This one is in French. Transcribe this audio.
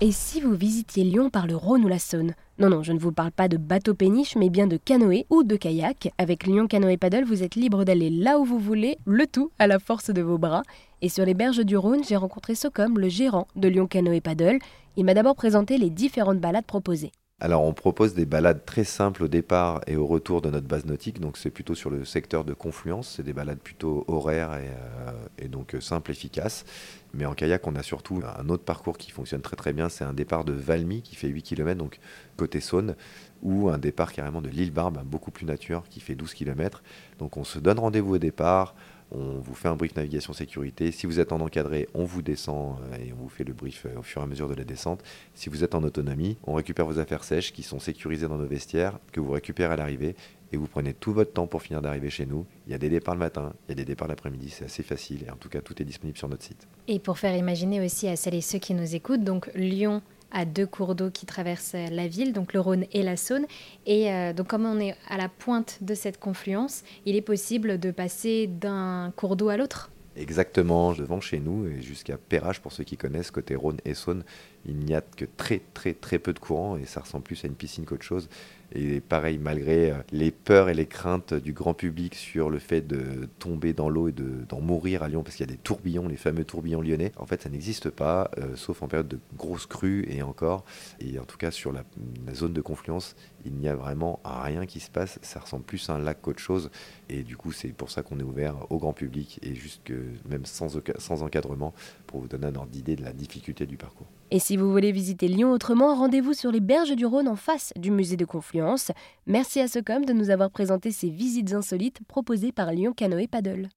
Et si vous visitiez Lyon par le Rhône ou la Saône? Non, non, je ne vous parle pas de bateau péniche, mais bien de canoë ou de kayak. Avec Lyon Canoë Paddle, vous êtes libre d'aller là où vous voulez, le tout à la force de vos bras. Et sur les berges du Rhône, j'ai rencontré Socom, le gérant de Lyon Canoë Paddle. Il m'a d'abord présenté les différentes balades proposées. Alors on propose des balades très simples au départ et au retour de notre base nautique, donc c'est plutôt sur le secteur de confluence, c'est des balades plutôt horaires et, euh, donc euh, simples, efficaces. Mais en kayak, on a surtout un autre parcours qui fonctionne très très bien, c'est un départ de Valmy qui fait 8 km, donc côté Saône, ou un départ carrément de l'île Barbe, beaucoup plus nature, qui fait 12 km. Donc on se donne rendez-vous au départ, on vous fait un brief navigation sécurité. Si vous êtes en encadré, on vous descend euh, et on vous fait le brief euh, au fur et à mesure de la descente. Si vous êtes en autonomie, on récupère vos affaires sèches qui sont sécurisées dans nos vestiaires, que vous récupérez à l'arrivée et vous prenez tout votre temps pour finir d'arriver chez nous. Il y a des départs le matin, il y a des départs l'après-midi, c'est assez facile et en tout cas tout est disponible sur notre site. Et pour faire imaginer aussi à celles et ceux qui nous écoutent, donc Lyon à deux cours d'eau qui traversent la ville, donc le Rhône et la Saône. Et euh, donc comme on est à la pointe de cette confluence, il est possible de passer d'un cours d'eau à l'autre Exactement, devant chez nous et jusqu'à Perrache, pour ceux qui connaissent, côté Rhône et Saône, il n'y a que très très très peu de courant et ça ressemble plus à une piscine qu'autre chose. Et pareil, malgré euh, les peurs et les craintes du grand public sur le fait de tomber dans l'eau et d'en mourir à Lyon, parce qu'il y a des tourbillons, les fameux tourbillons lyonnais, en fait ça n'existe pas, euh, sauf en période de grosses crues et encore. Et en tout cas sur la, zone de confluence, il n'y a vraiment rien qui se passe, ça ressemble plus à un lac qu'autre chose. Et du coup c'est pour ça qu'on est ouvert au grand public et juste que même sans, sans encadrement, pour vous donner un ordre d'idée de la difficulté du parcours. Et si vous voulez visiter Lyon autrement, rendez-vous sur les berges du Rhône en face du musée de Confluence. Merci à Socom de nous avoir présenté ces visites insolites proposées par Lyon Canoë Paddle.